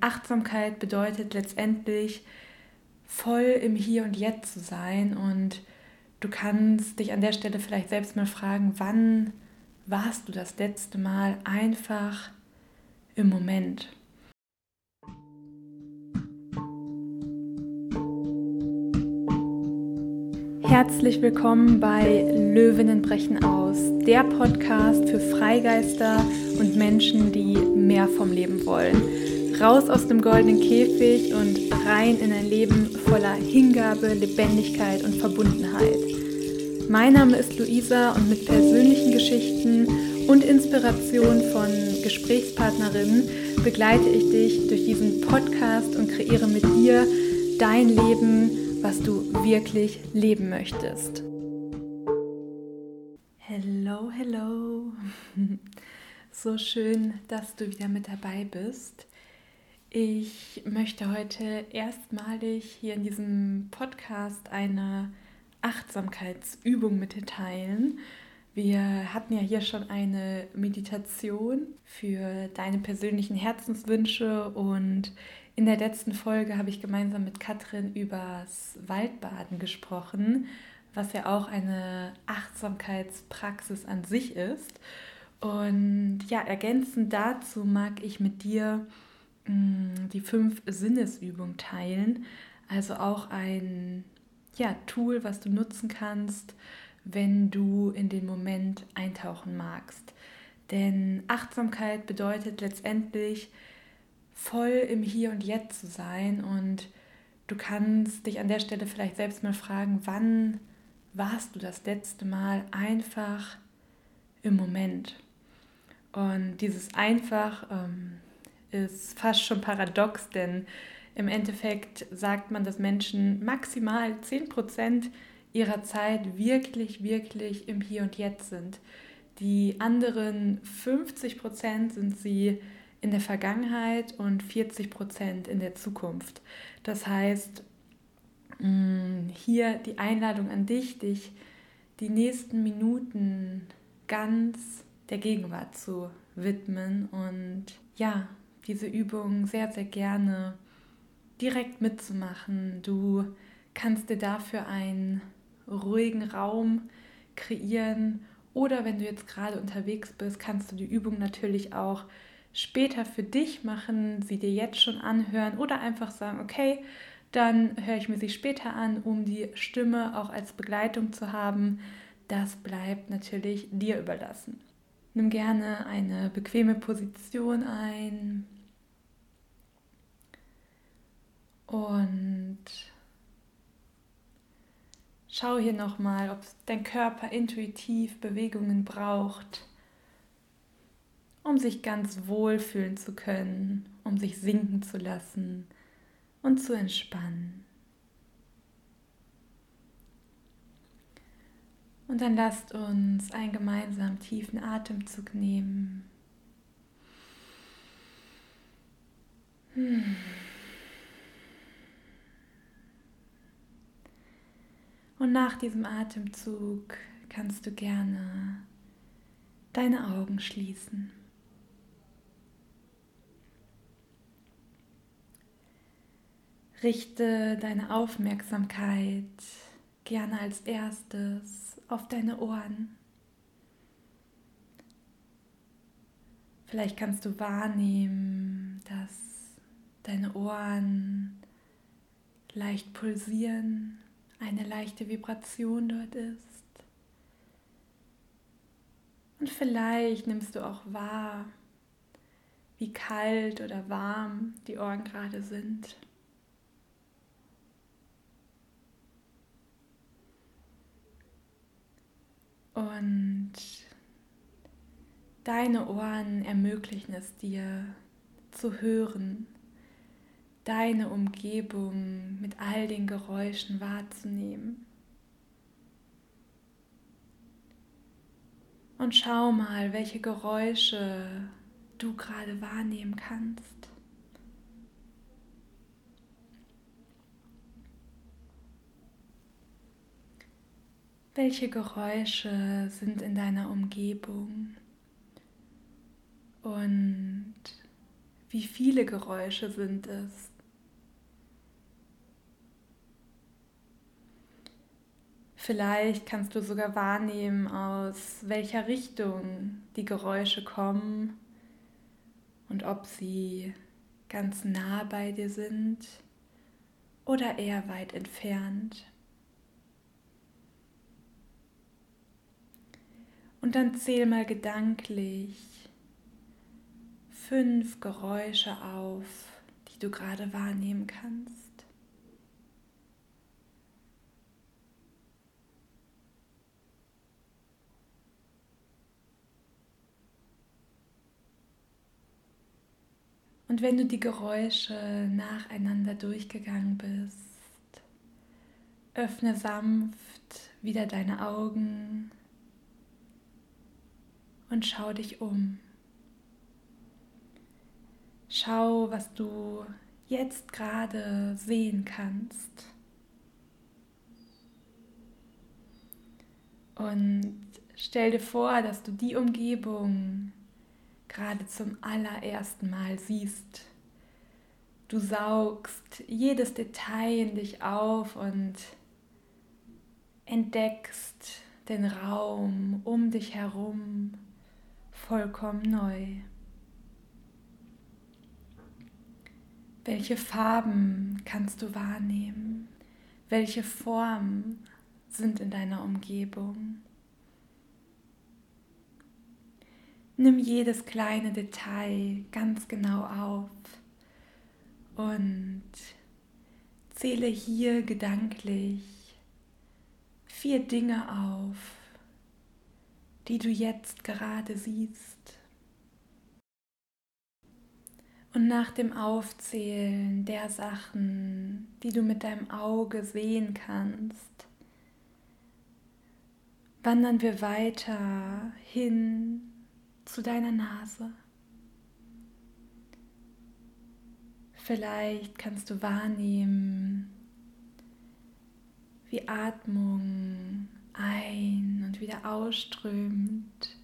Achtsamkeit bedeutet letztendlich voll im Hier und Jetzt zu sein und du kannst dich an der Stelle vielleicht selbst mal fragen, wann warst du das letzte Mal einfach im Moment? Herzlich willkommen bei Löwinnen brechen aus, der Podcast für Freigeister und Menschen, die mehr vom Leben wollen raus aus dem goldenen Käfig und rein in ein Leben voller Hingabe, Lebendigkeit und Verbundenheit. Mein Name ist Luisa und mit persönlichen Geschichten und Inspiration von Gesprächspartnerinnen begleite ich dich durch diesen Podcast und kreiere mit dir dein Leben, was du wirklich leben möchtest. Hello, hello. So schön, dass du wieder mit dabei bist. Ich möchte heute erstmalig hier in diesem Podcast eine Achtsamkeitsübung mit dir teilen. Wir hatten ja hier schon eine Meditation für deine persönlichen Herzenswünsche und in der letzten Folge habe ich gemeinsam mit Katrin übers Waldbaden gesprochen, was ja auch eine Achtsamkeitspraxis an sich ist. Und ja, ergänzend dazu mag ich mit dir die fünf Sinnesübungen teilen. Also auch ein ja, Tool, was du nutzen kannst, wenn du in den Moment eintauchen magst. Denn Achtsamkeit bedeutet letztendlich voll im Hier und Jetzt zu sein und du kannst dich an der Stelle vielleicht selbst mal fragen, wann warst du das letzte Mal einfach im Moment? Und dieses einfach ähm, ist fast schon paradox, denn im Endeffekt sagt man, dass Menschen maximal 10% ihrer Zeit wirklich, wirklich im Hier und Jetzt sind. Die anderen 50% sind sie in der Vergangenheit und 40% in der Zukunft. Das heißt, mm, hier die Einladung an dich, dich die nächsten Minuten ganz der Gegenwart zu widmen und ja, diese Übung sehr, sehr gerne direkt mitzumachen. Du kannst dir dafür einen ruhigen Raum kreieren oder wenn du jetzt gerade unterwegs bist, kannst du die Übung natürlich auch später für dich machen, sie dir jetzt schon anhören oder einfach sagen, okay, dann höre ich mir sie später an, um die Stimme auch als Begleitung zu haben. Das bleibt natürlich dir überlassen. Nimm gerne eine bequeme Position ein, Und schau hier nochmal, ob dein Körper intuitiv Bewegungen braucht, um sich ganz wohl fühlen zu können, um sich sinken zu lassen und zu entspannen. Und dann lasst uns einen gemeinsamen tiefen Atemzug nehmen. Hm. Und nach diesem Atemzug kannst du gerne deine Augen schließen. Richte deine Aufmerksamkeit gerne als erstes auf deine Ohren. Vielleicht kannst du wahrnehmen, dass deine Ohren leicht pulsieren eine leichte Vibration dort ist. Und vielleicht nimmst du auch wahr, wie kalt oder warm die Ohren gerade sind. Und deine Ohren ermöglichen es dir zu hören, deine Umgebung mit all den Geräuschen wahrzunehmen. Und schau mal, welche Geräusche du gerade wahrnehmen kannst. Welche Geräusche sind in deiner Umgebung? Und Wie viele Geräusche sind es? Vielleicht kannst du sogar wahrnehmen, aus welcher Richtung die Geräusche kommen und ob sie ganz nah bei dir sind oder eher weit entfernt. Und dann zähl mal gedanklich fünf Geräusche auf, die du gerade wahrnehmen kannst. Und wenn du die Geräusche nacheinander durchgegangen bist, öffne sanft wieder deine Augen und schau dich um. Schau, was du jetzt gerade sehen kannst. Und stell dir vor, dass du die Umgebung gerade zum allerersten Mal siehst. Du saugst jedes Detail in dich auf und entdeckst den Raum um dich herum vollkommen neu. Welche Farben kannst du wahrnehmen? Welche Formen sind in deiner Umgebung? Nimm jedes kleine Detail ganz genau auf und zähle hier gedanklich vier Dinge auf, die du jetzt gerade siehst. Und nach dem Aufzählen der Sachen, die du mit deinem Auge sehen kannst, wandern wir weiter hin zu deiner Nase. Vielleicht kannst du wahrnehmen, wie Atmung ein und wieder ausströmt.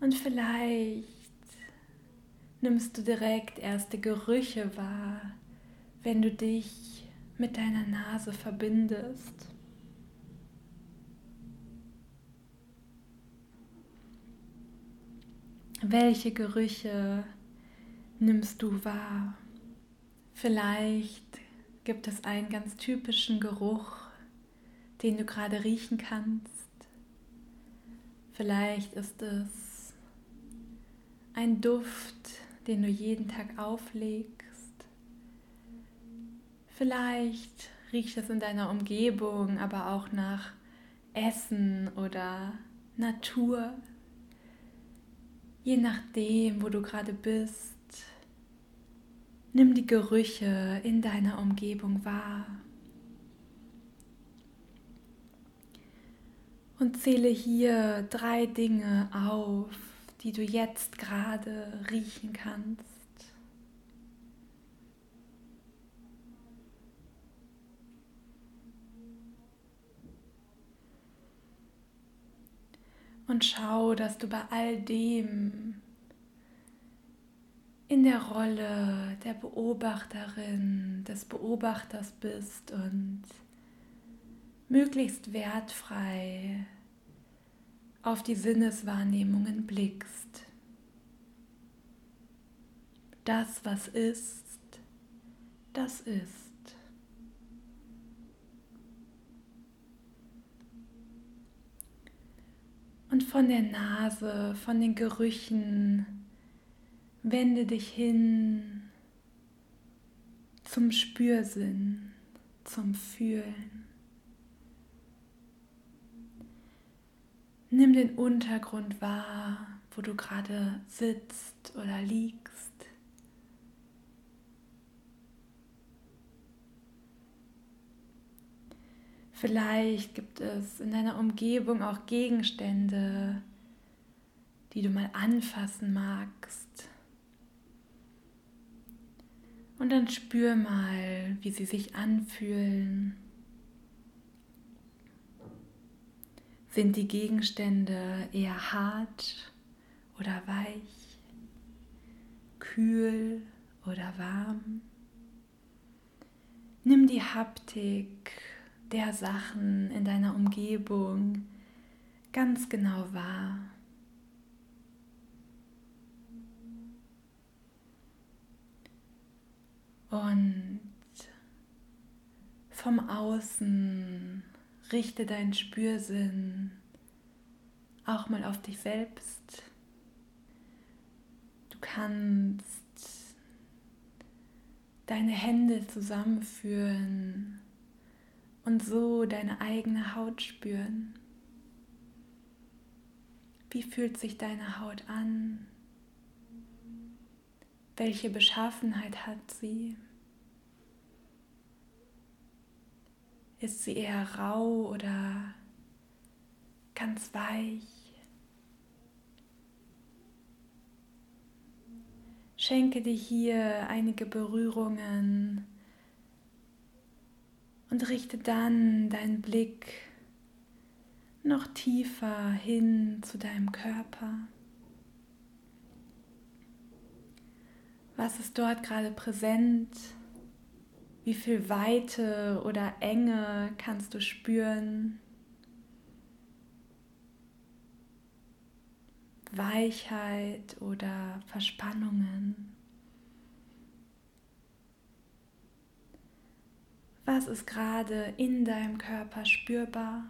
Und vielleicht nimmst du direkt erste Gerüche wahr, wenn du dich mit deiner Nase verbindest. Welche Gerüche nimmst du wahr? Vielleicht gibt es einen ganz typischen Geruch, den du gerade riechen kannst. Vielleicht ist es ein Duft, den du jeden Tag auflegst. Vielleicht riecht es in deiner Umgebung aber auch nach Essen oder Natur, je nachdem, wo du gerade bist, nimm die Gerüche in deiner Umgebung wahr. Und zähle hier drei Dinge auf, die du jetzt gerade riechen kannst. Und schau, dass du bei all dem in der Rolle der Beobachterin, des Beobachters bist und möglichst wertfrei auf die Sinneswahrnehmungen blickst. Das, was ist, das ist. Und von der Nase, von den Gerüchen, wende dich hin zum Spürsinn, zum Fühlen. Nimm den Untergrund wahr, wo du gerade sitzt oder liegst. Vielleicht gibt es in deiner Umgebung auch Gegenstände, die du mal anfassen magst. Und dann spür mal, wie sie sich anfühlen. Sind die Gegenstände eher hart oder weich, kühl oder warm? Nimm die Haptik der Sachen in deiner Umgebung ganz genau wahr. Und vom Außen richte deinen Spürsinn auch mal auf dich selbst. Du kannst deine Hände zusammenführen und so deine eigene Haut spüren. Wie fühlt sich deine Haut an? Welche Beschaffenheit hat sie? Ist sie eher rau oder ganz weich? Schenke dir hier einige Berührungen und richte dann deinen Blick noch tiefer hin zu deinem Körper. Was ist dort gerade präsent? Wie viel Weite oder Enge kannst du spüren? Weichheit oder Verspannungen? Was ist gerade in deinem Körper spürbar?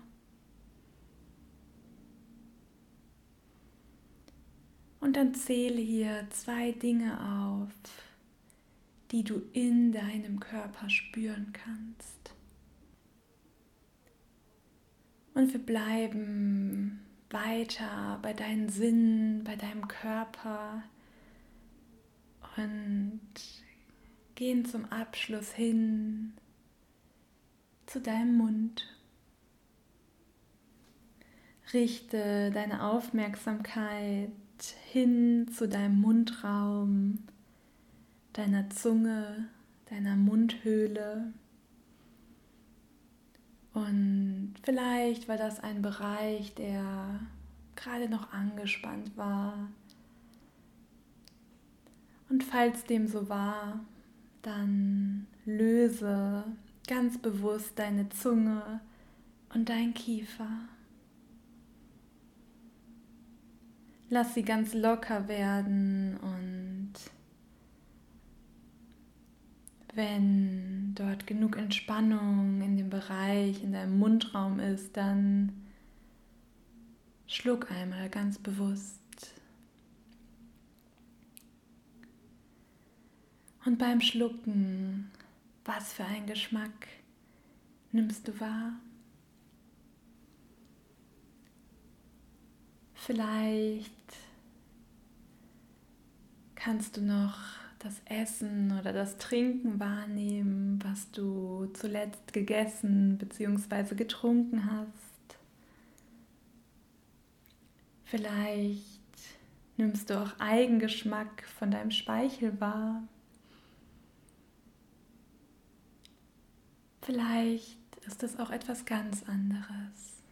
Und dann zähle hier zwei Dinge auf, die du in deinem Körper spüren kannst. Und wir bleiben weiter bei deinen Sinnen, bei deinem Körper und gehen zum Abschluss hin zu deinem Mund. Richte deine Aufmerksamkeit hin zu deinem Mundraum deiner Zunge, deiner Mundhöhle. Und vielleicht war das ein Bereich, der gerade noch angespannt war. Und falls dem so war, dann löse ganz bewusst deine Zunge und dein Kiefer. Lass sie ganz locker werden und wenn dort genug Entspannung in dem Bereich, in deinem Mundraum ist, dann schluck einmal ganz bewusst. Und beim Schlucken, was für ein Geschmack nimmst du wahr? Vielleicht kannst du noch das Essen oder das Trinken wahrnehmen, was du zuletzt gegessen bzw. getrunken hast. Vielleicht nimmst du auch Eigengeschmack von deinem Speichel wahr. Vielleicht ist es auch etwas ganz anderes.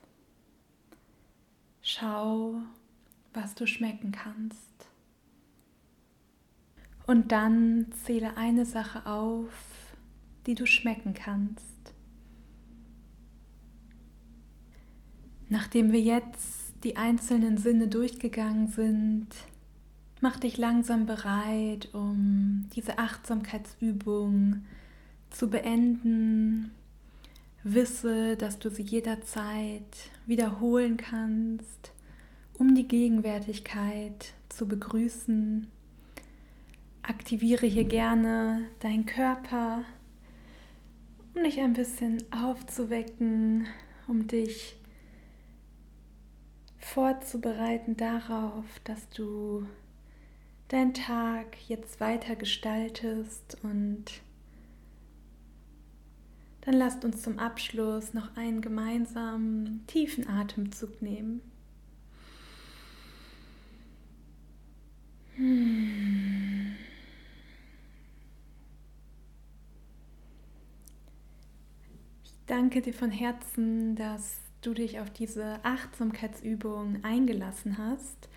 Schau, was du schmecken kannst. Und dann zähle eine Sache auf, die du schmecken kannst. Nachdem wir jetzt die einzelnen Sinne durchgegangen sind, mach dich langsam bereit, um diese Achtsamkeitsübung zu beenden. Wisse, dass du sie jederzeit wiederholen kannst, um die Gegenwärtigkeit zu begrüßen Aktiviere hier gerne deinen Körper, um dich ein bisschen aufzuwecken, um dich vorzubereiten darauf, dass du deinen Tag jetzt weiter gestaltest und dann lasst uns zum Abschluss noch einen gemeinsamen tiefen Atemzug nehmen. Hmm. danke dir von Herzen, dass du dich auf diese Achtsamkeitsübung eingelassen hast.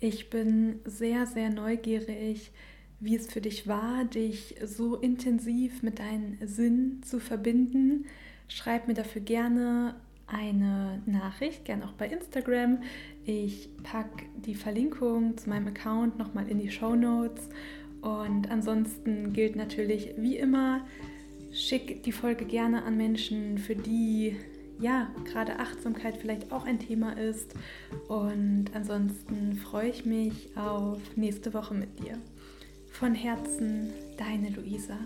Ich bin sehr, sehr neugierig, wie es für dich war, dich so intensiv mit deinem Sinn zu verbinden. Schreib mir dafür gerne eine Nachricht, gerne auch bei Instagram. Ich packe die Verlinkung zu meinem Account nochmal in die Show Notes. Und ansonsten gilt natürlich wie immer, schick die Folge gerne an Menschen, für die ja gerade Achtsamkeit vielleicht auch ein Thema ist. Und ansonsten freue ich mich auf nächste Woche mit dir. Von Herzen, deine Luisa.